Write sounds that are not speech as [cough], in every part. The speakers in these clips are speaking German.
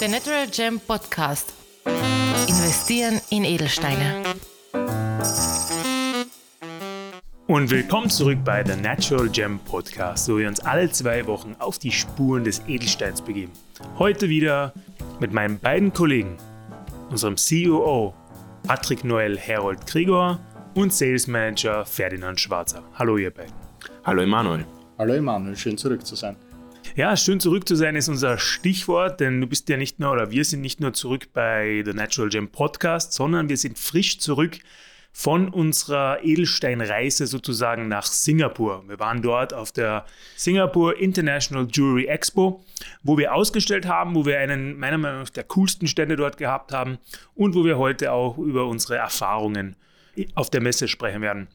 Der Natural Gem Podcast. Investieren in Edelsteine. Und willkommen zurück bei The Natural Gem Podcast, wo wir uns alle zwei Wochen auf die Spuren des Edelsteins begeben. Heute wieder mit meinen beiden Kollegen, unserem COO Patrick Noel Herold Krieger und Sales Manager Ferdinand Schwarzer. Hallo ihr beiden. Hallo Emanuel. Hallo Emanuel, schön zurück zu sein. Ja, schön zurück zu sein ist unser Stichwort, denn du bist ja nicht nur, oder wir sind nicht nur zurück bei The Natural Gem Podcast, sondern wir sind frisch zurück von unserer Edelsteinreise sozusagen nach Singapur. Wir waren dort auf der Singapore International Jewelry Expo, wo wir ausgestellt haben, wo wir einen meiner Meinung nach der coolsten Stände dort gehabt haben und wo wir heute auch über unsere Erfahrungen auf der Messe sprechen werden.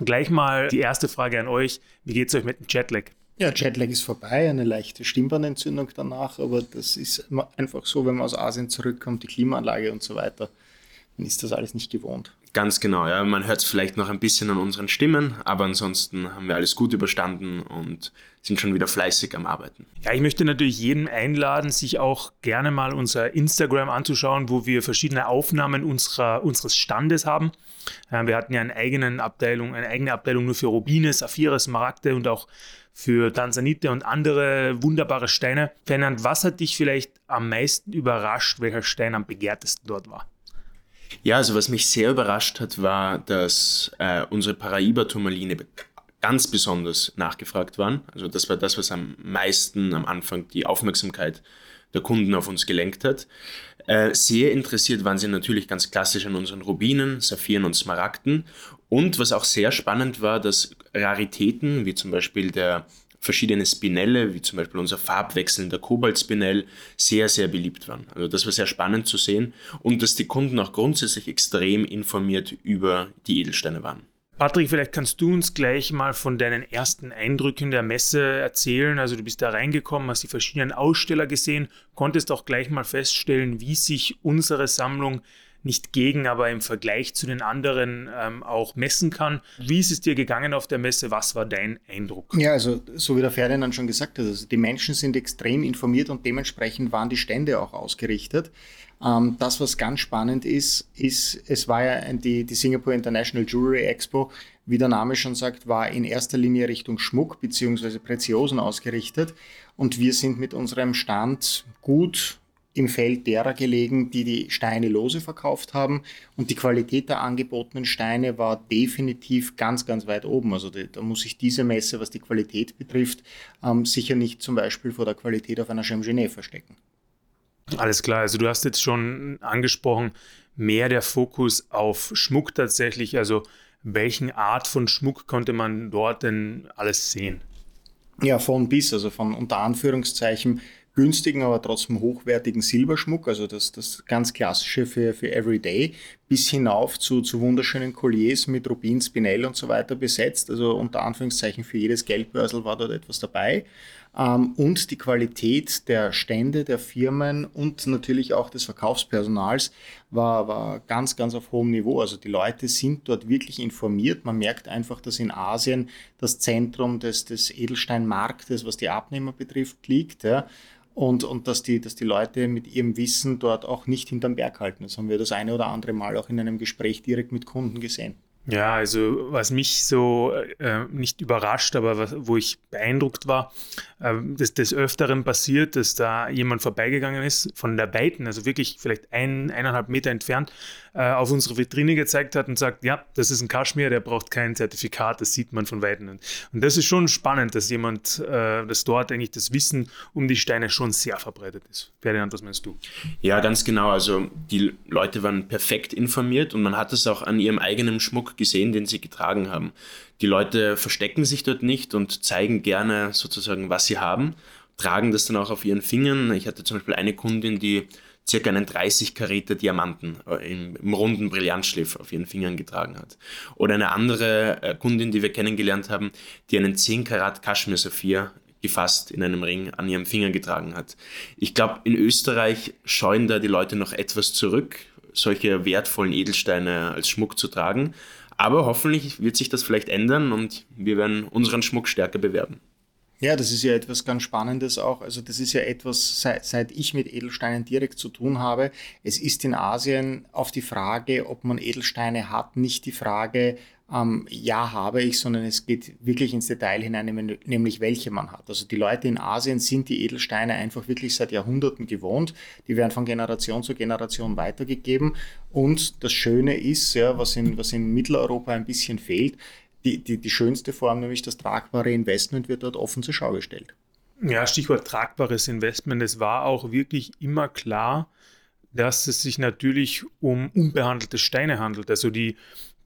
Gleich mal die erste Frage an euch. Wie geht es euch mit dem Jetlag? Ja, Jetlag ist vorbei, eine leichte Stimmbandentzündung danach, aber das ist einfach so, wenn man aus Asien zurückkommt, die Klimaanlage und so weiter, dann ist das alles nicht gewohnt. Ganz genau, ja. Man hört es vielleicht noch ein bisschen an unseren Stimmen, aber ansonsten haben wir alles gut überstanden und sind schon wieder fleißig am Arbeiten. Ja, ich möchte natürlich jeden einladen, sich auch gerne mal unser Instagram anzuschauen, wo wir verschiedene Aufnahmen unserer, unseres Standes haben. Wir hatten ja eine eigene Abteilung, eine eigene Abteilung nur für Rubine, Saphire, Smaragde und auch für Tanzanite und andere wunderbare Steine. Fernand, was hat dich vielleicht am meisten überrascht, welcher Stein am begehrtesten dort war? Ja, also was mich sehr überrascht hat, war, dass äh, unsere Paraiba-Turmaline ganz besonders nachgefragt waren. Also das war das, was am meisten am Anfang die Aufmerksamkeit der Kunden auf uns gelenkt hat. Äh, sehr interessiert waren sie natürlich ganz klassisch an unseren Rubinen, Saphiren und Smaragden. Und was auch sehr spannend war, dass Raritäten, wie zum Beispiel der verschiedene Spinelle, wie zum Beispiel unser farbwechselnder Kobaltspinell, sehr, sehr beliebt waren. Also das war sehr spannend zu sehen und dass die Kunden auch grundsätzlich extrem informiert über die Edelsteine waren. Patrick, vielleicht kannst du uns gleich mal von deinen ersten Eindrücken der Messe erzählen. Also du bist da reingekommen, hast die verschiedenen Aussteller gesehen, konntest auch gleich mal feststellen, wie sich unsere Sammlung nicht gegen, aber im Vergleich zu den anderen ähm, auch messen kann. Wie ist es dir gegangen auf der Messe? Was war dein Eindruck? Ja, also so wie der Ferdinand schon gesagt hat, also die Menschen sind extrem informiert und dementsprechend waren die Stände auch ausgerichtet. Ähm, das, was ganz spannend ist, ist, es war ja die, die Singapore International Jewelry Expo, wie der Name schon sagt, war in erster Linie Richtung Schmuck bzw. Preziosen ausgerichtet. Und wir sind mit unserem Stand gut im Feld derer gelegen, die die Steine lose verkauft haben. Und die Qualität der angebotenen Steine war definitiv ganz, ganz weit oben. Also da muss sich diese Messe, was die Qualität betrifft, ähm, sicher nicht zum Beispiel vor der Qualität auf einer Chemgenet verstecken. Alles klar, also du hast jetzt schon angesprochen, mehr der Fokus auf Schmuck tatsächlich. Also welchen Art von Schmuck konnte man dort denn alles sehen? Ja, von bis, also von unter Anführungszeichen günstigen, aber trotzdem hochwertigen Silberschmuck, also das, das ganz klassische für, für Everyday, bis hinauf zu, zu wunderschönen Colliers mit Rubin, Spinell und so weiter besetzt. Also unter Anführungszeichen für jedes Geldbörsel war dort etwas dabei. Ähm, und die Qualität der Stände, der Firmen und natürlich auch des Verkaufspersonals war, war ganz, ganz auf hohem Niveau. Also die Leute sind dort wirklich informiert. Man merkt einfach, dass in Asien das Zentrum des, des Edelsteinmarktes, was die Abnehmer betrifft, liegt. Ja und, und dass, die, dass die Leute mit ihrem Wissen dort auch nicht hinterm Berg halten. Das haben wir das eine oder andere Mal auch in einem Gespräch direkt mit Kunden gesehen. Ja, also was mich so äh, nicht überrascht, aber was, wo ich beeindruckt war, äh, dass des Öfteren passiert, dass da jemand vorbeigegangen ist von der Weiten, also wirklich vielleicht ein, eineinhalb Meter entfernt, äh, auf unsere Vitrine gezeigt hat und sagt, ja, das ist ein Kaschmir, der braucht kein Zertifikat, das sieht man von Weitem. Und das ist schon spannend, dass jemand, äh, dass dort eigentlich das Wissen um die Steine schon sehr verbreitet ist. Ferdinand, was meinst du? Ja, ganz genau. Also die Leute waren perfekt informiert und man hat es auch an ihrem eigenen Schmuck gesehen, den sie getragen haben. Die Leute verstecken sich dort nicht und zeigen gerne sozusagen, was sie haben, tragen das dann auch auf ihren Fingern. Ich hatte zum Beispiel eine Kundin, die circa einen 30 Karäter Diamanten äh, im, im, runden Brillantschliff auf ihren Fingern getragen hat. Oder eine andere äh, Kundin, die wir kennengelernt haben, die einen 10 Karat Kaschmir-Saphir gefasst in einem Ring an ihrem Finger getragen hat. Ich glaube, in Österreich scheuen da die Leute noch etwas zurück, solche wertvollen Edelsteine als Schmuck zu tragen. Aber hoffentlich wird sich das vielleicht ändern und wir werden unseren Schmuck stärker bewerben. Ja, das ist ja etwas ganz Spannendes auch. Also das ist ja etwas, seit, seit ich mit Edelsteinen direkt zu tun habe. Es ist in Asien auf die Frage, ob man Edelsteine hat, nicht die Frage, ähm, ja, habe ich, sondern es geht wirklich ins Detail hinein, nämlich welche man hat. Also die Leute in Asien sind die Edelsteine einfach wirklich seit Jahrhunderten gewohnt. Die werden von Generation zu Generation weitergegeben. Und das Schöne ist, ja, was in, was in Mitteleuropa ein bisschen fehlt, die, die, die schönste Form, nämlich das tragbare Investment, wird dort offen zur Schau gestellt. Ja, Stichwort tragbares Investment. Es war auch wirklich immer klar, dass es sich natürlich um unbehandelte Steine handelt. Also die,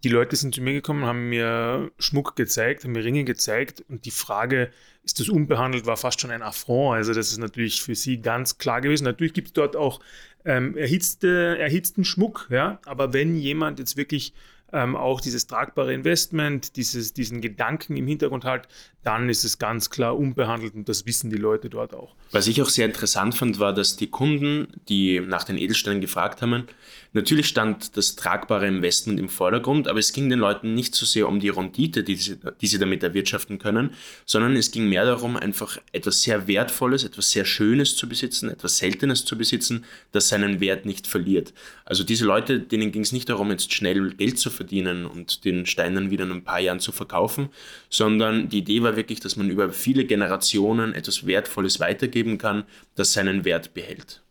die Leute sind zu mir gekommen, haben mir Schmuck gezeigt, haben mir Ringe gezeigt und die Frage, ist das unbehandelt, war fast schon ein Affront. Also das ist natürlich für sie ganz klar gewesen. Natürlich gibt es dort auch ähm, erhitzte, erhitzten Schmuck, ja, aber wenn jemand jetzt wirklich ähm, auch dieses tragbare Investment, dieses, diesen Gedanken im Hintergrund hat, dann ist es ganz klar unbehandelt und das wissen die Leute dort auch. Was ich auch sehr interessant fand, war, dass die Kunden, die nach den Edelsteinen gefragt haben, natürlich stand das tragbare Investment im Vordergrund, aber es ging den Leuten nicht so sehr um die Rendite, die sie, die sie damit erwirtschaften können, sondern es ging mehr darum, einfach etwas sehr Wertvolles, etwas sehr Schönes zu besitzen, etwas Seltenes zu besitzen, das seinen Wert nicht verliert. Also diese Leute, denen ging es nicht darum, jetzt schnell Geld zu verdienen und den Stein dann wieder in ein paar Jahren zu verkaufen, sondern die Idee war wirklich, dass man über viele Generationen etwas Wertvolles weitergeben kann, das seinen Wert behält.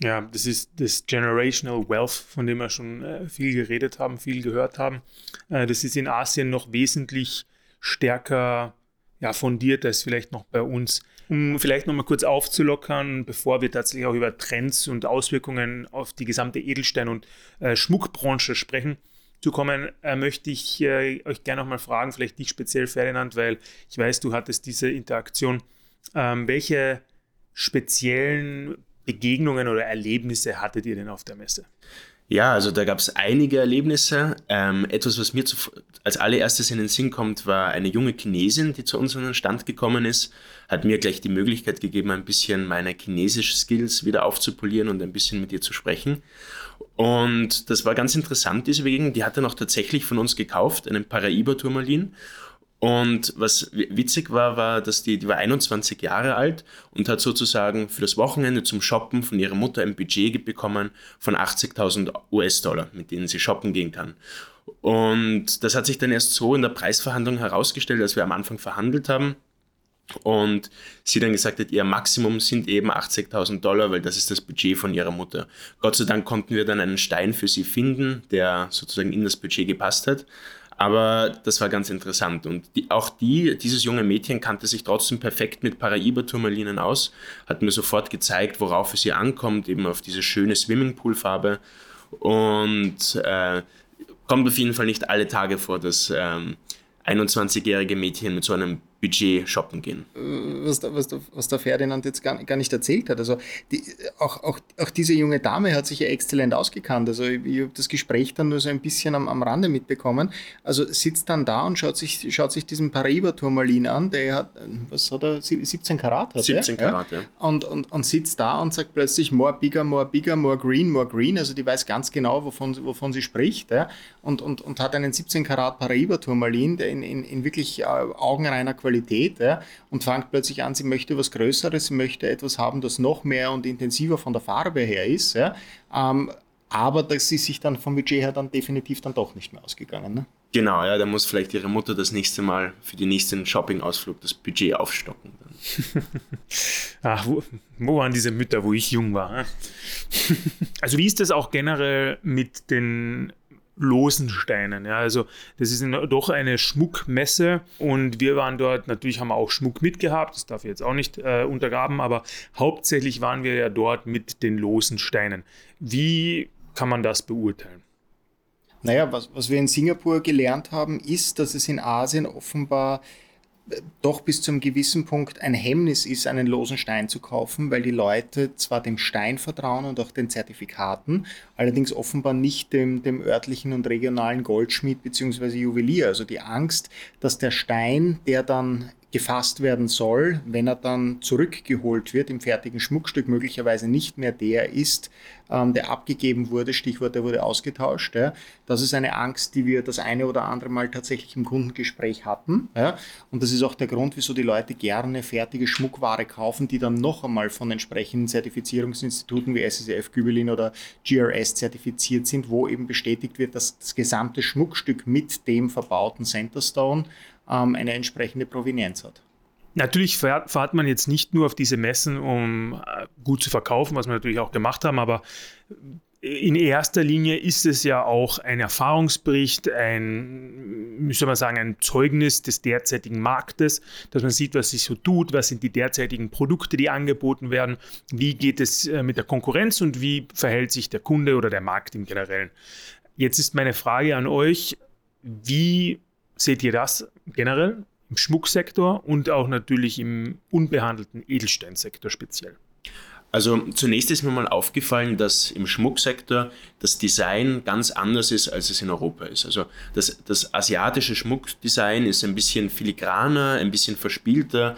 Ja, das ist das Generational Wealth, von dem wir schon äh, viel geredet haben, viel gehört haben. Äh, das ist in Asien noch wesentlich stärker ja, fundiert als vielleicht noch bei uns. Um vielleicht nochmal kurz aufzulockern, bevor wir tatsächlich auch über Trends und Auswirkungen auf die gesamte Edelstein- und äh, Schmuckbranche sprechen, zu kommen, äh, möchte ich äh, euch gerne nochmal fragen, vielleicht dich speziell, Ferdinand, weil ich weiß, du hattest diese Interaktion. Ähm, welche speziellen Begegnungen oder Erlebnisse hattet ihr denn auf der Messe? Ja, also da gab es einige Erlebnisse. Ähm, etwas, was mir zu, als allererstes in den Sinn kommt, war eine junge Chinesin, die zu uns an den Stand gekommen ist, hat mir gleich die Möglichkeit gegeben, ein bisschen meine chinesischen Skills wieder aufzupolieren und ein bisschen mit ihr zu sprechen. Und das war ganz interessant, diese Begegnung. Die hat dann auch tatsächlich von uns gekauft, einen Paraiba-Turmalin. Und was witzig war, war, dass die, die war 21 Jahre alt und hat sozusagen für das Wochenende zum Shoppen von ihrer Mutter ein Budget bekommen von 80.000 US-Dollar, mit denen sie shoppen gehen kann. Und das hat sich dann erst so in der Preisverhandlung herausgestellt, als wir am Anfang verhandelt haben, und sie dann gesagt hat, ihr Maximum sind eben 80.000 Dollar, weil das ist das Budget von ihrer Mutter. Gott sei Dank konnten wir dann einen Stein für sie finden, der sozusagen in das Budget gepasst hat. Aber das war ganz interessant. Und die, auch die, dieses junge Mädchen kannte sich trotzdem perfekt mit Paraiba-Turmalinen aus, hat mir sofort gezeigt, worauf es ihr ankommt, eben auf diese schöne Swimmingpool-Farbe. Und äh, kommt auf jeden Fall nicht alle Tage vor, dass ähm, 21-jährige Mädchen mit so einem Budget shoppen gehen. Was, der, was, der, was der Ferdinand jetzt gar, gar nicht erzählt hat. Also die, auch, auch, auch diese junge Dame hat sich ja exzellent ausgekannt. Also ich, ich habe das Gespräch dann nur so ein bisschen am, am Rande mitbekommen. Also sitzt dann da und schaut sich, schaut sich diesen Paraiba-Turmalin an, der hat, was hat er, 17 Karat hat 17 Karat, ja. ja. Und, und, und sitzt da und sagt plötzlich more bigger, more bigger, more green, more green. Also die weiß ganz genau, wovon, wovon sie spricht. Ja. Und, und, und hat einen 17 Karat Paraiba-Turmalin, der in, in, in wirklich äh, augenreiner Qualität Qualität ja, und fängt plötzlich an, sie möchte was Größeres, sie möchte etwas haben, das noch mehr und intensiver von der Farbe her ist. Ja, ähm, aber das ist sich dann vom Budget her dann definitiv dann doch nicht mehr ausgegangen. Ne? Genau, ja, da muss vielleicht ihre Mutter das nächste Mal für den nächsten Shopping-Ausflug das Budget aufstocken. [laughs] Ach, wo, wo, waren diese Mütter, wo ich jung war? [laughs] also wie ist das auch generell mit den losen Steinen. Ja, also das ist doch eine Schmuckmesse und wir waren dort, natürlich haben wir auch Schmuck mitgehabt, das darf ich jetzt auch nicht äh, untergraben, aber hauptsächlich waren wir ja dort mit den losen Steinen. Wie kann man das beurteilen? Naja, was, was wir in Singapur gelernt haben, ist, dass es in Asien offenbar doch bis zu einem gewissen Punkt ein Hemmnis ist, einen losen Stein zu kaufen, weil die Leute zwar dem Stein vertrauen und auch den Zertifikaten, allerdings offenbar nicht dem, dem örtlichen und regionalen Goldschmied bzw. Juwelier. Also die Angst, dass der Stein, der dann gefasst werden soll, wenn er dann zurückgeholt wird im fertigen Schmuckstück, möglicherweise nicht mehr der ist, ähm, der abgegeben wurde, Stichwort, der wurde ausgetauscht. Ja. Das ist eine Angst, die wir das eine oder andere Mal tatsächlich im Kundengespräch hatten. Ja. Und das ist auch der Grund, wieso die Leute gerne fertige Schmuckware kaufen, die dann noch einmal von entsprechenden Zertifizierungsinstituten wie SSF, Gübelin oder GRS zertifiziert sind, wo eben bestätigt wird, dass das gesamte Schmuckstück mit dem verbauten Centerstone ähm, eine entsprechende Provenienz hat. Natürlich fährt, man jetzt nicht nur auf diese Messen, um äh, gut zu verkaufen, was wir natürlich auch gemacht haben, aber in erster Linie ist es ja auch ein Erfahrungsbericht, ein, soll man sagen, ein Zeugnis des derzeitigen Marktes, dass man sieht, was sich so tut, was sind die derzeitigen Produkte, die angeboten werden, wie geht es äh, mit der Konkurrenz und wie verhält sich der Kunde oder der Markt im Generellen. Jetzt ist meine Frage an euch, wie seht ihr das generell im Schmucksektor und auch natürlich im unbehandelten Edelsteinsektor speziell? Also zunächst ist mir mal aufgefallen, dass im Schmucksektor das Design ganz anders ist, als es in Europa ist. Also das, das asiatische Schmuckdesign ist ein bisschen filigraner, ein bisschen verspielter,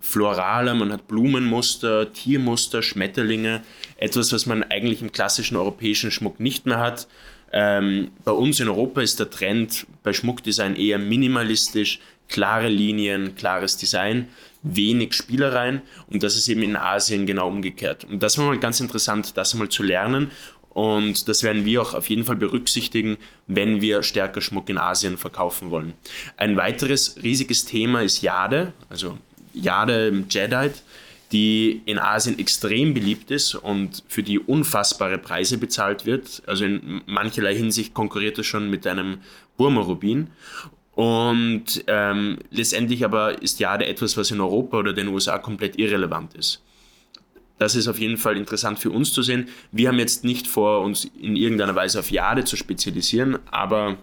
floraler, man hat Blumenmuster, Tiermuster, Schmetterlinge, etwas, was man eigentlich im klassischen europäischen Schmuck nicht mehr hat. Ähm, bei uns in Europa ist der Trend bei Schmuckdesign eher minimalistisch, klare Linien, klares Design, wenig Spielereien und das ist eben in Asien genau umgekehrt. Und das war mal ganz interessant, das mal zu lernen und das werden wir auch auf jeden Fall berücksichtigen, wenn wir stärker Schmuck in Asien verkaufen wollen. Ein weiteres riesiges Thema ist Jade, also Jade Jadeite die in Asien extrem beliebt ist und für die unfassbare Preise bezahlt wird. Also in mancherlei Hinsicht konkurriert es schon mit einem Burma-Rubin. Und ähm, letztendlich aber ist Jade etwas, was in Europa oder den USA komplett irrelevant ist. Das ist auf jeden Fall interessant für uns zu sehen. Wir haben jetzt nicht vor, uns in irgendeiner Weise auf Jade zu spezialisieren, aber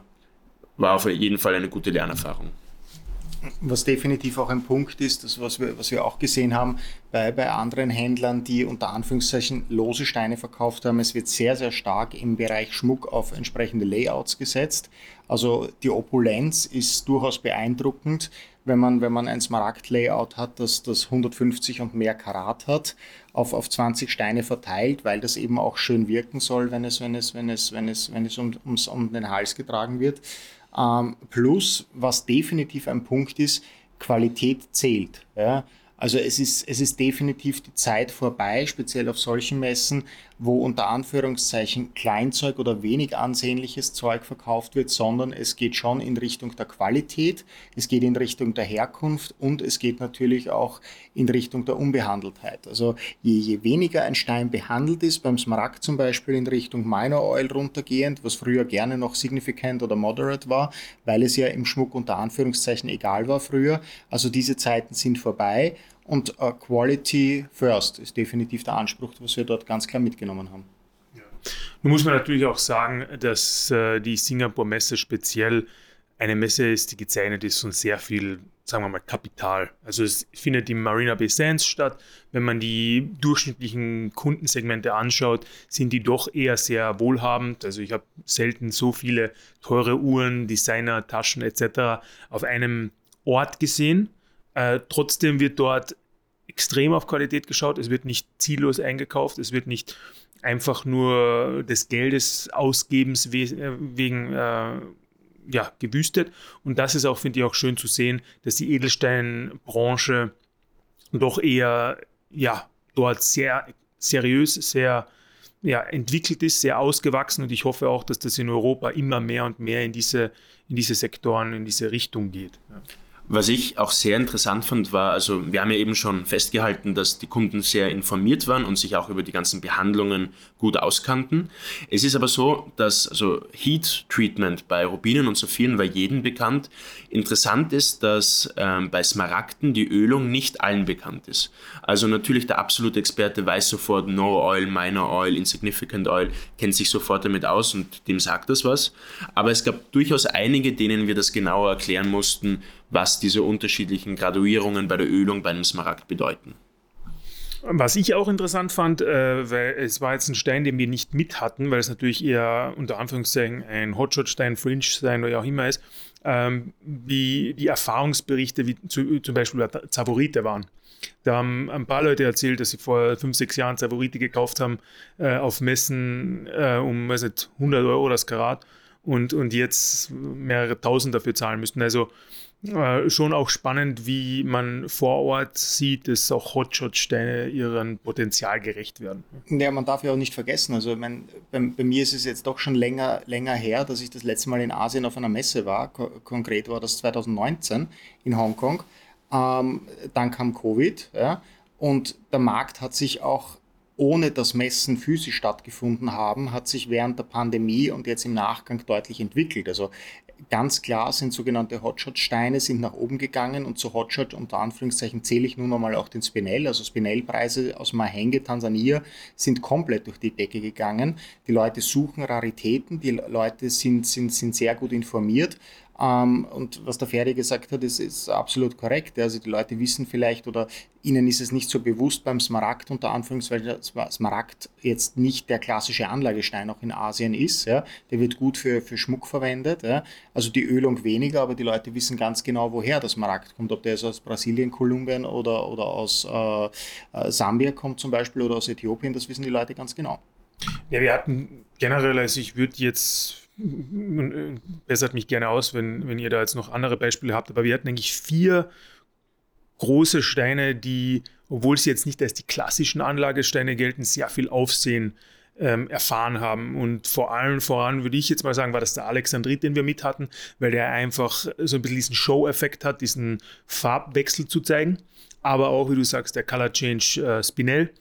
war auf jeden Fall eine gute Lernerfahrung was definitiv auch ein Punkt ist, das was wir, was wir auch gesehen haben bei, bei anderen Händlern, die unter Anführungszeichen lose Steine verkauft haben. Es wird sehr, sehr stark im Bereich Schmuck auf entsprechende Layouts gesetzt. Also die Opulenz ist durchaus beeindruckend, wenn man, wenn man ein Smaragd-Layout hat, das, das 150 und mehr Karat hat, auf, auf 20 Steine verteilt, weil das eben auch schön wirken soll, wenn es, wenn es, wenn es, wenn es, wenn es um, ums, um den Hals getragen wird. Ähm, plus, was definitiv ein Punkt ist, Qualität zählt. Ja? Also es ist, es ist definitiv die Zeit vorbei, speziell auf solchen Messen, wo unter Anführungszeichen Kleinzeug oder wenig ansehnliches Zeug verkauft wird, sondern es geht schon in Richtung der Qualität, es geht in Richtung der Herkunft und es geht natürlich auch in Richtung der Unbehandeltheit. Also je, je weniger ein Stein behandelt ist, beim Smaragd zum Beispiel in Richtung Minor Oil runtergehend, was früher gerne noch significant oder moderate war, weil es ja im Schmuck unter Anführungszeichen egal war früher. Also diese Zeiten sind vorbei und uh, Quality First ist definitiv der Anspruch, was wir dort ganz klar mitgenommen haben. Ja. Nun muss man natürlich auch sagen, dass äh, die Singapur-Messe speziell eine Messe ist, die gezeichnet ist von sehr viel, sagen wir mal, Kapital. Also es findet im Marina Bay Sands statt. Wenn man die durchschnittlichen Kundensegmente anschaut, sind die doch eher sehr wohlhabend. Also ich habe selten so viele teure Uhren, Designer, Taschen etc. auf einem Ort gesehen. Äh, trotzdem wird dort extrem auf Qualität geschaut. Es wird nicht ziellos eingekauft. Es wird nicht einfach nur des Geldes Ausgebens we äh, wegen äh, ja, gewüstet. Und das ist auch, finde ich, auch schön zu sehen, dass die Edelsteinbranche doch eher ja, dort sehr seriös, sehr ja, entwickelt ist, sehr ausgewachsen und ich hoffe auch, dass das in Europa immer mehr und mehr in diese, in diese Sektoren, in diese Richtung geht. Ja. Was ich auch sehr interessant fand, war, also wir haben ja eben schon festgehalten, dass die Kunden sehr informiert waren und sich auch über die ganzen Behandlungen gut auskannten. Es ist aber so, dass also Heat Treatment bei Rubinen und Saphiren war jedem bekannt. Interessant ist, dass ähm, bei Smaragden die Ölung nicht allen bekannt ist. Also natürlich der absolute Experte weiß sofort No Oil, Minor Oil, Insignificant Oil, kennt sich sofort damit aus und dem sagt das was. Aber es gab durchaus einige, denen wir das genauer erklären mussten, was diese unterschiedlichen Graduierungen bei der Ölung bei einem Smaragd bedeuten. Was ich auch interessant fand, äh, weil es war jetzt ein Stein, den wir nicht mit hatten, weil es natürlich eher unter Anführungszeichen ein Hotshot-Stein, Fringe-Stein oder auch immer ist, ähm, wie die Erfahrungsberichte wie zu, zum Beispiel Zavorite waren. Da haben ein paar Leute erzählt, dass sie vor fünf, sechs Jahren Zavorite gekauft haben äh, auf Messen äh, um weiß nicht, 100 Euro das Karat und, und jetzt mehrere tausend dafür zahlen müssten. Also äh, schon auch spannend, wie man vor Ort sieht, dass auch Hotshot-Steine ihrem Potenzial gerecht werden. Ja, man darf ja auch nicht vergessen, also mein, bei, bei, mir ist es jetzt doch schon länger, länger her, dass ich das letzte Mal in Asien auf einer Messe war. Ko konkret war das 2019 in Hongkong. Ähm, dann kam Covid ja, und der Markt hat sich auch ohne dass Messen physisch stattgefunden haben, hat sich während der Pandemie und jetzt im Nachgang deutlich entwickelt. Also ganz klar sind sogenannte Hotshot-Steine sind nach oben gegangen und zu Hotshot unter Anführungszeichen zähle ich nun einmal auch den Spinell. Also Spinell-Preise aus Mahenge, Tansania sind komplett durch die Decke gegangen. Die Leute suchen Raritäten, die Leute sind, sind, sind sehr gut informiert. Ähm, und was der Ferdi gesagt hat, ist, ist absolut korrekt. Also die Leute wissen vielleicht oder ihnen ist es nicht so bewusst beim Smaragd unter Anführungszeichen, Smaragd jetzt nicht der klassische Anlagestein auch in Asien ist. Ja. Der wird gut für, für Schmuck verwendet. Ja. Also die Ölung weniger, aber die Leute wissen ganz genau, woher das Smaragd kommt. Ob der jetzt aus Brasilien, Kolumbien oder, oder aus äh, äh Sambia kommt zum Beispiel oder aus Äthiopien, das wissen die Leute ganz genau. Ja, wir hatten generell, also ich würde jetzt bessert mich gerne aus, wenn, wenn ihr da jetzt noch andere Beispiele habt, aber wir hatten eigentlich vier große Steine, die, obwohl sie jetzt nicht als die klassischen Anlagesteine gelten, sehr viel Aufsehen ähm, erfahren haben. Und vor allem voran würde ich jetzt mal sagen, war das der Alexandrit, den wir mit hatten, weil der einfach so ein bisschen diesen Show-Effekt hat, diesen Farbwechsel zu zeigen. Aber auch, wie du sagst, der Color Change äh, Spinell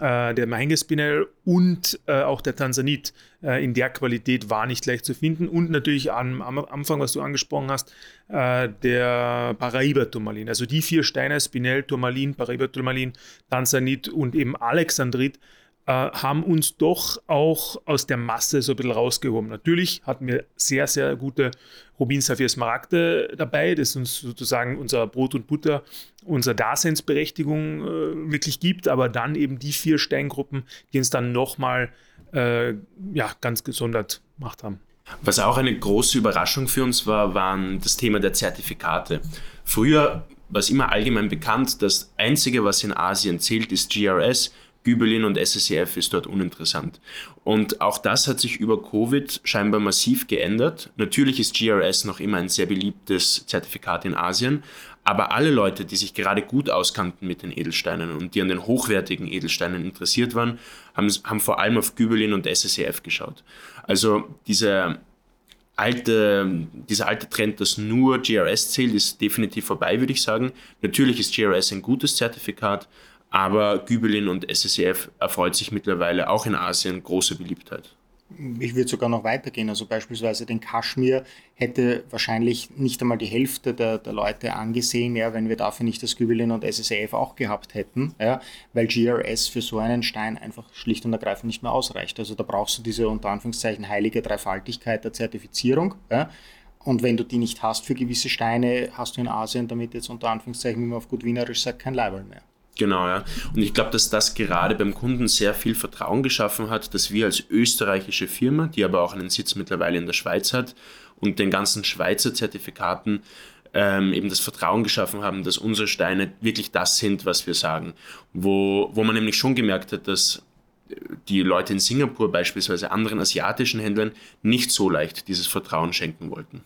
äh, der Mahenge-Spinell und äh, auch der Tansanit äh, in der Qualität war nicht leicht zu finden. Und natürlich am, am Anfang, was du angesprochen hast, äh, der Paraiba-Turmalin. Also die vier Steine, Spinell, Turmalin, Paraiba-Turmalin, Tansanit und eben Alexandrit, äh, haben uns doch auch aus der Masse so ein bisschen rausgehoben. Natürlich hatten wir sehr, sehr gute Rubin Saphir Smaragde dabei, das uns sozusagen unser Brot und Butter, unsere Daseinsberechtigung äh, wirklich gibt, aber dann eben die vier Steingruppen, die uns dann nochmal äh, ja, ganz gesondert gemacht haben. Was auch eine große Überraschung für uns war, waren das Thema der Zertifikate. Früher war es immer allgemein bekannt, das Einzige, was in Asien zählt, ist GRS, Gübelin und SSCF ist dort uninteressant. Und auch das hat sich über Covid scheinbar massiv geändert. Natürlich ist GRS noch immer ein sehr beliebtes Zertifikat in Asien, aber alle Leute, die sich gerade gut auskannten mit den Edelsteinen und die an den hochwertigen Edelsteinen interessiert waren, haben, haben vor allem auf Gübelin und SSCF geschaut. Also diese alte, dieser alte Trend, dass nur GRS zählt, ist definitiv vorbei, würde ich sagen. Natürlich ist GRS ein gutes Zertifikat, aber Gübelin und SSCF erfreut sich mittlerweile auch in Asien große Beliebtheit. Ich würde sogar noch weitergehen. Also beispielsweise den Kaschmir hätte wahrscheinlich nicht einmal die Hälfte der, der Leute angesehen, ja, wenn wir dafür nicht das Gübelin und SSAF auch gehabt hätten, ja, weil GRS für so einen Stein einfach schlicht und ergreifend nicht mehr ausreicht. Also da brauchst du diese unter Anführungszeichen heilige Dreifaltigkeit der Zertifizierung. Ja. Und wenn du die nicht hast für gewisse Steine, hast du in Asien damit jetzt unter Anführungszeichen, wie man auf gut Wienerisch sagt, kein Level mehr. Genau, ja. Und ich glaube, dass das gerade beim Kunden sehr viel Vertrauen geschaffen hat, dass wir als österreichische Firma, die aber auch einen Sitz mittlerweile in der Schweiz hat und den ganzen Schweizer Zertifikaten ähm, eben das Vertrauen geschaffen haben, dass unsere Steine wirklich das sind, was wir sagen. Wo, wo man nämlich schon gemerkt hat, dass die Leute in Singapur beispielsweise anderen asiatischen Händlern nicht so leicht dieses Vertrauen schenken wollten.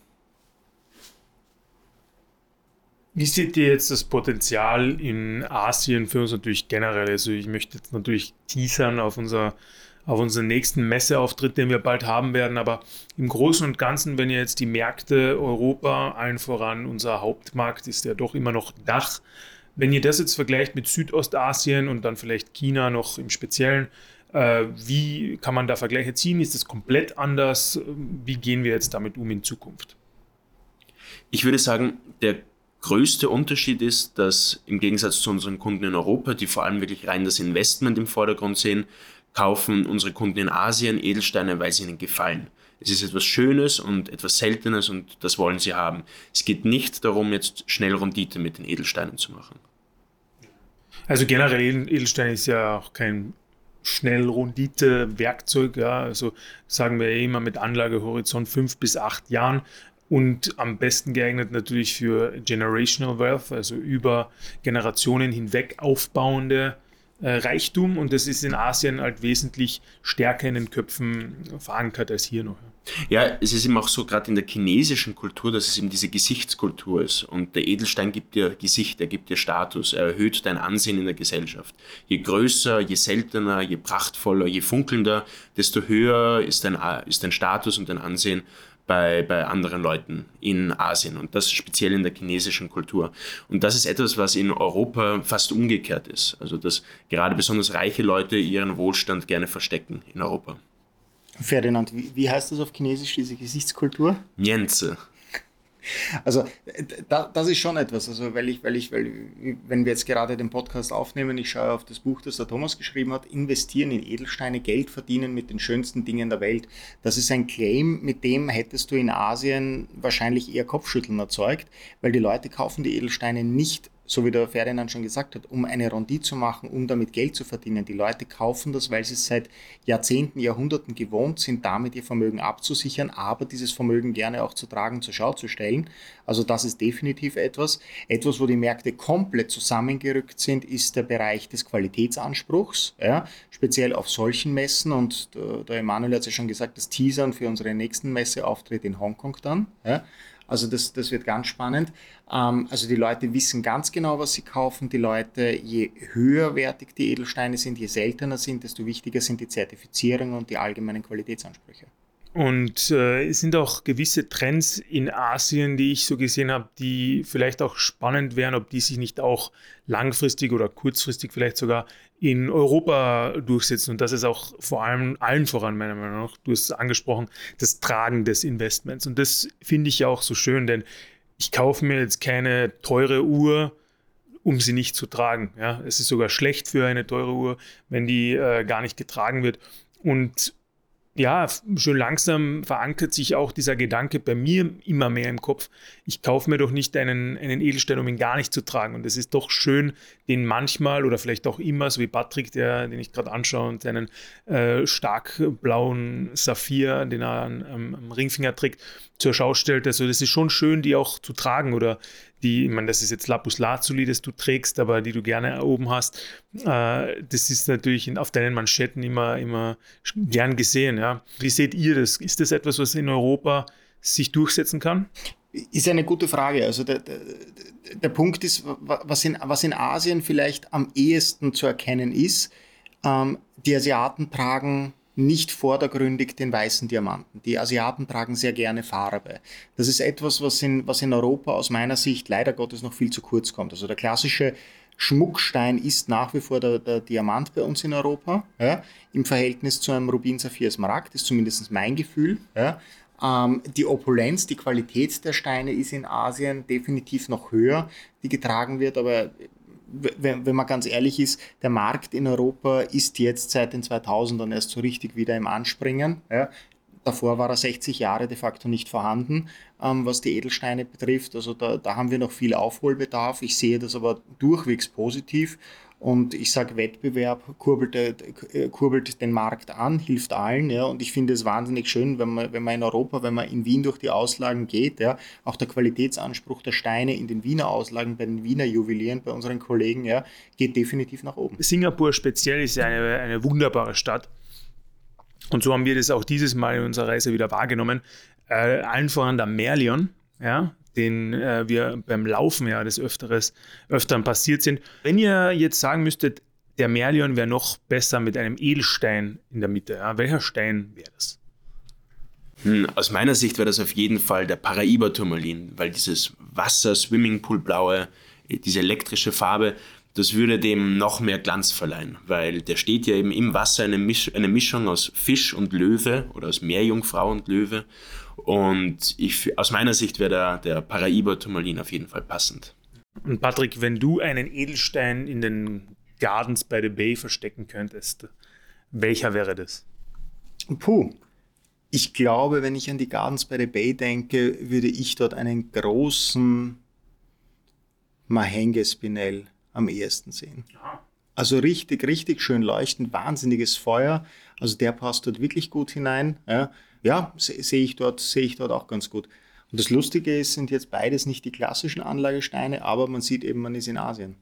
Wie seht ihr jetzt das Potenzial in Asien für uns natürlich generell? Also ich möchte jetzt natürlich teasern auf unser auf unseren nächsten Messeauftritt, den wir bald haben werden. Aber im Großen und Ganzen, wenn ihr jetzt die Märkte Europa, allen voran unser Hauptmarkt ist ja doch immer noch Dach. Wenn ihr das jetzt vergleicht mit Südostasien und dann vielleicht China noch im Speziellen, äh, wie kann man da Vergleiche ziehen? Ist das komplett anders? Wie gehen wir jetzt damit um in Zukunft? Ich würde sagen, der größte Unterschied ist, dass im Gegensatz zu unseren Kunden in Europa, die vor allem wirklich rein das Investment im Vordergrund sehen, kaufen unsere Kunden in Asien Edelsteine, weil sie ihnen gefallen. Es ist etwas Schönes und etwas Seltenes und das wollen sie haben. Es geht nicht darum, jetzt schnell Rendite mit den Edelsteinen zu machen. Also generell Edelstein ist ja auch kein Schnellrundite-Werkzeug. Ja. Also sagen wir immer mit Anlagehorizont fünf bis acht Jahren und am besten geeignet natürlich für Generational Wealth, also über Generationen hinweg aufbauende äh, Reichtum. Und das ist in Asien halt wesentlich stärker in den Köpfen verankert als hier noch. Ja, es ist eben auch so, gerade in der chinesischen Kultur, dass es eben diese Gesichtskultur ist. Und der Edelstein gibt dir Gesicht, er gibt dir Status, er erhöht dein Ansehen in der Gesellschaft. Je größer, je seltener, je prachtvoller, je funkelnder, desto höher ist dein, ist dein Status und dein Ansehen bei, bei anderen Leuten in Asien und das speziell in der chinesischen Kultur. Und das ist etwas, was in Europa fast umgekehrt ist. Also dass gerade besonders reiche Leute ihren Wohlstand gerne verstecken in Europa. Ferdinand, wie, wie heißt das auf Chinesisch, diese Gesichtskultur? Nienze. Also da, das ist schon etwas, also weil ich, weil ich, weil, wenn wir jetzt gerade den Podcast aufnehmen, ich schaue auf das Buch, das der Thomas geschrieben hat, investieren in Edelsteine, Geld verdienen mit den schönsten Dingen der Welt. Das ist ein Claim, mit dem hättest du in Asien wahrscheinlich eher Kopfschütteln erzeugt, weil die Leute kaufen die Edelsteine nicht so wie der Ferdinand schon gesagt hat, um eine Rendite zu machen, um damit Geld zu verdienen. Die Leute kaufen das, weil sie es seit Jahrzehnten, Jahrhunderten gewohnt sind, damit ihr Vermögen abzusichern, aber dieses Vermögen gerne auch zu tragen, zur Schau zu stellen. Also das ist definitiv etwas. Etwas, wo die Märkte komplett zusammengerückt sind, ist der Bereich des Qualitätsanspruchs, ja, speziell auf solchen Messen. Und äh, der Emanuel hat es ja schon gesagt, das Teasern für unseren nächsten Messeauftritt in Hongkong dann. Ja. Also das, das wird ganz spannend. Ähm, also die Leute wissen ganz genau, was sie kaufen. Die Leute, je höherwertig die Edelsteine sind, je seltener sind, desto wichtiger sind die Zertifizierungen und die allgemeinen Qualitätsansprüche. Und äh, es sind auch gewisse Trends in Asien, die ich so gesehen habe, die vielleicht auch spannend wären, ob die sich nicht auch langfristig oder kurzfristig vielleicht sogar in Europa durchsetzen. Und das ist auch vor allem allen voran, meiner Meinung nach, du hast es angesprochen, das Tragen des Investments. Und das finde ich ja auch so schön, denn ich kaufe mir jetzt keine teure Uhr, um sie nicht zu tragen. Ja? Es ist sogar schlecht für eine teure Uhr, wenn die äh, gar nicht getragen wird. Und ja, schon langsam verankert sich auch dieser Gedanke bei mir immer mehr im Kopf. Ich kaufe mir doch nicht einen, einen Edelstein, um ihn gar nicht zu tragen. Und es ist doch schön, den manchmal oder vielleicht auch immer, so wie Patrick, der, den ich gerade anschaue, und seinen äh, stark blauen Saphir, den er am, am Ringfinger trägt, zur Schau stellt. Also das ist schon schön, die auch zu tragen oder die, ich meine, das ist jetzt Lapus Lazuli, das du trägst, aber die du gerne oben hast. Äh, das ist natürlich auf deinen Manschetten immer, immer gern gesehen. Ja. Wie seht ihr das? Ist das etwas, was in Europa sich durchsetzen kann? Ist eine gute Frage. Also der, der, der Punkt ist, was in, was in Asien vielleicht am ehesten zu erkennen ist, ähm, die Asiaten tragen nicht vordergründig den weißen Diamanten. Die Asiaten tragen sehr gerne Farbe. Das ist etwas, was in, was in Europa aus meiner Sicht leider Gottes noch viel zu kurz kommt. Also der klassische Schmuckstein ist nach wie vor der, der Diamant bei uns in Europa. Ja, Im Verhältnis zu einem Rubin, Saphir, Smaragd ist zumindest mein Gefühl. Ja. Ähm, die Opulenz, die Qualität der Steine ist in Asien definitiv noch höher, die getragen wird, aber wenn, wenn man ganz ehrlich ist, der Markt in Europa ist jetzt seit den 2000ern erst so richtig wieder im Anspringen. Ja. Davor war er 60 Jahre de facto nicht vorhanden, ähm, was die Edelsteine betrifft. Also da, da haben wir noch viel Aufholbedarf. Ich sehe das aber durchwegs positiv und ich sage, Wettbewerb kurbelt, äh, kurbelt, den Markt an, hilft allen. Ja. Und ich finde es wahnsinnig schön, wenn man, wenn man in Europa, wenn man in Wien durch die Auslagen geht, ja, auch der Qualitätsanspruch der Steine in den Wiener Auslagen, bei den Wiener Juwelieren, bei unseren Kollegen, ja, geht definitiv nach oben. Singapur speziell ist eine, eine wunderbare Stadt. Und so haben wir das auch dieses Mal in unserer Reise wieder wahrgenommen. Äh, allen voran der Merlion, ja, den äh, wir beim Laufen ja des Öfteres, Öfteren passiert sind. Wenn ihr jetzt sagen müsstet, der Merlion wäre noch besser mit einem Edelstein in der Mitte, ja, welcher Stein wäre das? Hm, aus meiner Sicht wäre das auf jeden Fall der Paraiba-Turmalin, weil dieses Wasser-Swimmingpool-blaue, diese elektrische Farbe, das würde dem noch mehr Glanz verleihen, weil der steht ja eben im Wasser eine, Misch eine Mischung aus Fisch und Löwe oder aus Meerjungfrau und Löwe und ich, aus meiner Sicht wäre der, der Paraiba-Turmalin auf jeden Fall passend. Und Patrick, wenn du einen Edelstein in den Gardens by the Bay verstecken könntest, welcher wäre das? Puh. Ich glaube, wenn ich an die Gardens by the Bay denke, würde ich dort einen großen Mahenge Spinell am ehesten sehen. Also richtig, richtig schön leuchtend, wahnsinniges Feuer. Also der passt dort wirklich gut hinein. Ja, ja sehe ich, dort, sehe ich dort auch ganz gut. Und das Lustige ist, sind jetzt beides nicht die klassischen Anlagesteine, aber man sieht eben, man ist in Asien.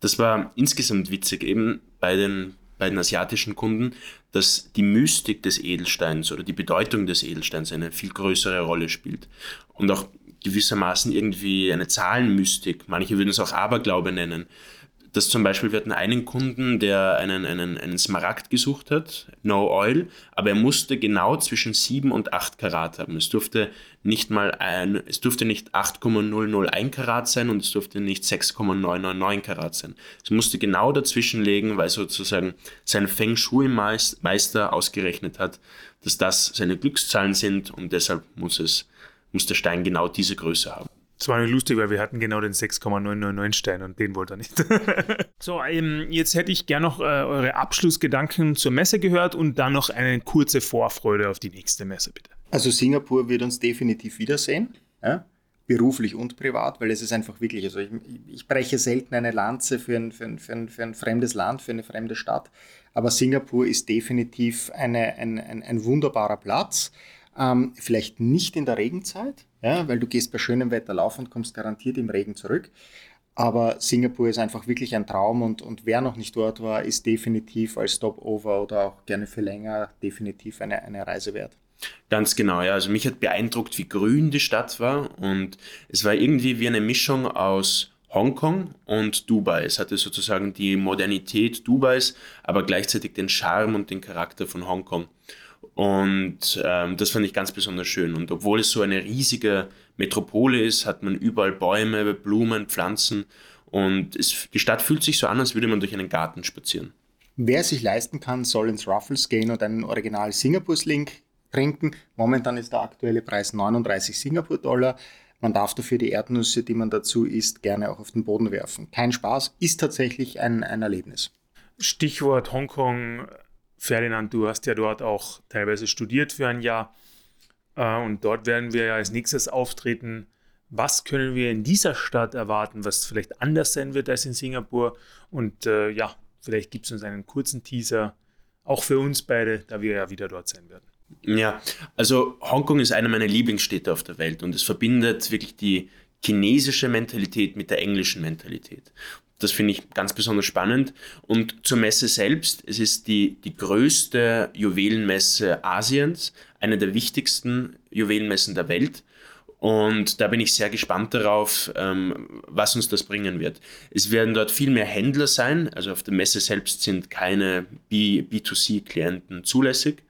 Das war insgesamt witzig, eben bei den, bei den asiatischen Kunden, dass die Mystik des Edelsteins oder die Bedeutung des Edelsteins eine viel größere Rolle spielt. Und auch gewissermaßen irgendwie eine Zahlenmystik. Manche würden es auch Aberglaube nennen dass zum Beispiel wir hatten einen Kunden, der einen, einen, einen Smaragd gesucht hat, No Oil, aber er musste genau zwischen 7 und 8 Karat haben. Es durfte nicht mal ein, es durfte nicht 8,001 Karat sein und es durfte nicht 6,999 Karat sein. Es musste genau dazwischen legen, weil sozusagen sein Feng Shui Meister ausgerechnet hat, dass das seine Glückszahlen sind und deshalb muss es, muss der Stein genau diese Größe haben. Das war nicht lustig, weil wir hatten genau den 6,999 Stein und den wollte er nicht. [laughs] so, ähm, jetzt hätte ich gerne noch äh, eure Abschlussgedanken zur Messe gehört und dann noch eine kurze Vorfreude auf die nächste Messe, bitte. Also Singapur wird uns definitiv wiedersehen, ja? beruflich und privat, weil es ist einfach wirklich, also ich, ich breche selten eine Lanze für ein, für, ein, für, ein, für ein fremdes Land, für eine fremde Stadt, aber Singapur ist definitiv eine, ein, ein, ein wunderbarer Platz. Ähm, vielleicht nicht in der Regenzeit, ja, weil du gehst bei schönem Wetter laufen und kommst garantiert im Regen zurück. Aber Singapur ist einfach wirklich ein Traum und, und wer noch nicht dort war, ist definitiv als Stopover oder auch gerne für länger definitiv eine, eine Reise wert. Ganz genau, ja. Also mich hat beeindruckt, wie grün die Stadt war und es war irgendwie wie eine Mischung aus Hongkong und Dubai. Es hatte sozusagen die Modernität Dubais, aber gleichzeitig den Charme und den Charakter von Hongkong. Und ähm, das fand ich ganz besonders schön. Und obwohl es so eine riesige Metropole ist, hat man überall Bäume, Blumen, Pflanzen. Und es, die Stadt fühlt sich so an, als würde man durch einen Garten spazieren. Wer es sich leisten kann, soll ins Ruffles gehen und einen Original Singapur-Link trinken. Momentan ist der aktuelle Preis 39 Singapur-Dollar. Man darf dafür die Erdnüsse, die man dazu isst, gerne auch auf den Boden werfen. Kein Spaß, ist tatsächlich ein, ein Erlebnis. Stichwort Hongkong Ferdinand, du hast ja dort auch teilweise studiert für ein Jahr. Äh, und dort werden wir ja als nächstes auftreten. Was können wir in dieser Stadt erwarten, was vielleicht anders sein wird als in Singapur? Und äh, ja, vielleicht gibt es uns einen kurzen Teaser, auch für uns beide, da wir ja wieder dort sein werden. Ja, also Hongkong ist eine meiner Lieblingsstädte auf der Welt und es verbindet wirklich die chinesische Mentalität mit der englischen Mentalität. Das finde ich ganz besonders spannend. Und zur Messe selbst, es ist die, die größte Juwelenmesse Asiens, eine der wichtigsten Juwelenmessen der Welt. Und da bin ich sehr gespannt darauf, ähm, was uns das bringen wird. Es werden dort viel mehr Händler sein. Also auf der Messe selbst sind keine B, B2C-Klienten zulässig.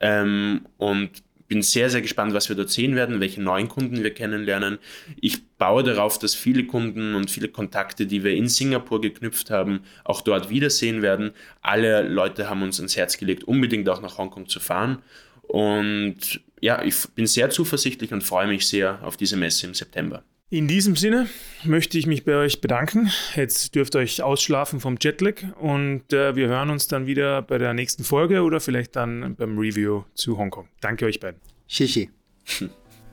Ähm, und bin sehr, sehr gespannt, was wir dort sehen werden, welche neuen Kunden wir kennenlernen. Ich baue darauf, dass viele Kunden und viele Kontakte, die wir in Singapur geknüpft haben, auch dort wiedersehen werden. Alle Leute haben uns ans Herz gelegt, unbedingt auch nach Hongkong zu fahren. Und ja, ich bin sehr zuversichtlich und freue mich sehr auf diese Messe im September. In diesem Sinne möchte ich mich bei euch bedanken. Jetzt dürft ihr euch ausschlafen vom Jetlag und äh, wir hören uns dann wieder bei der nächsten Folge oder vielleicht dann beim Review zu Hongkong. Danke euch beiden. Shishi. [laughs]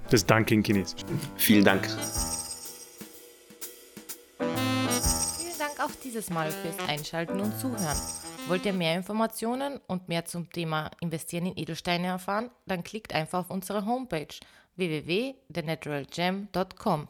Das Danke in Chinesisch. Vielen Dank. Vielen Dank auch dieses Mal fürs Einschalten und Zuhören. Wollt ihr mehr Informationen und mehr zum Thema Investieren in Edelsteine erfahren? Dann klickt einfach auf unsere Homepage www.thenaturalgem.com.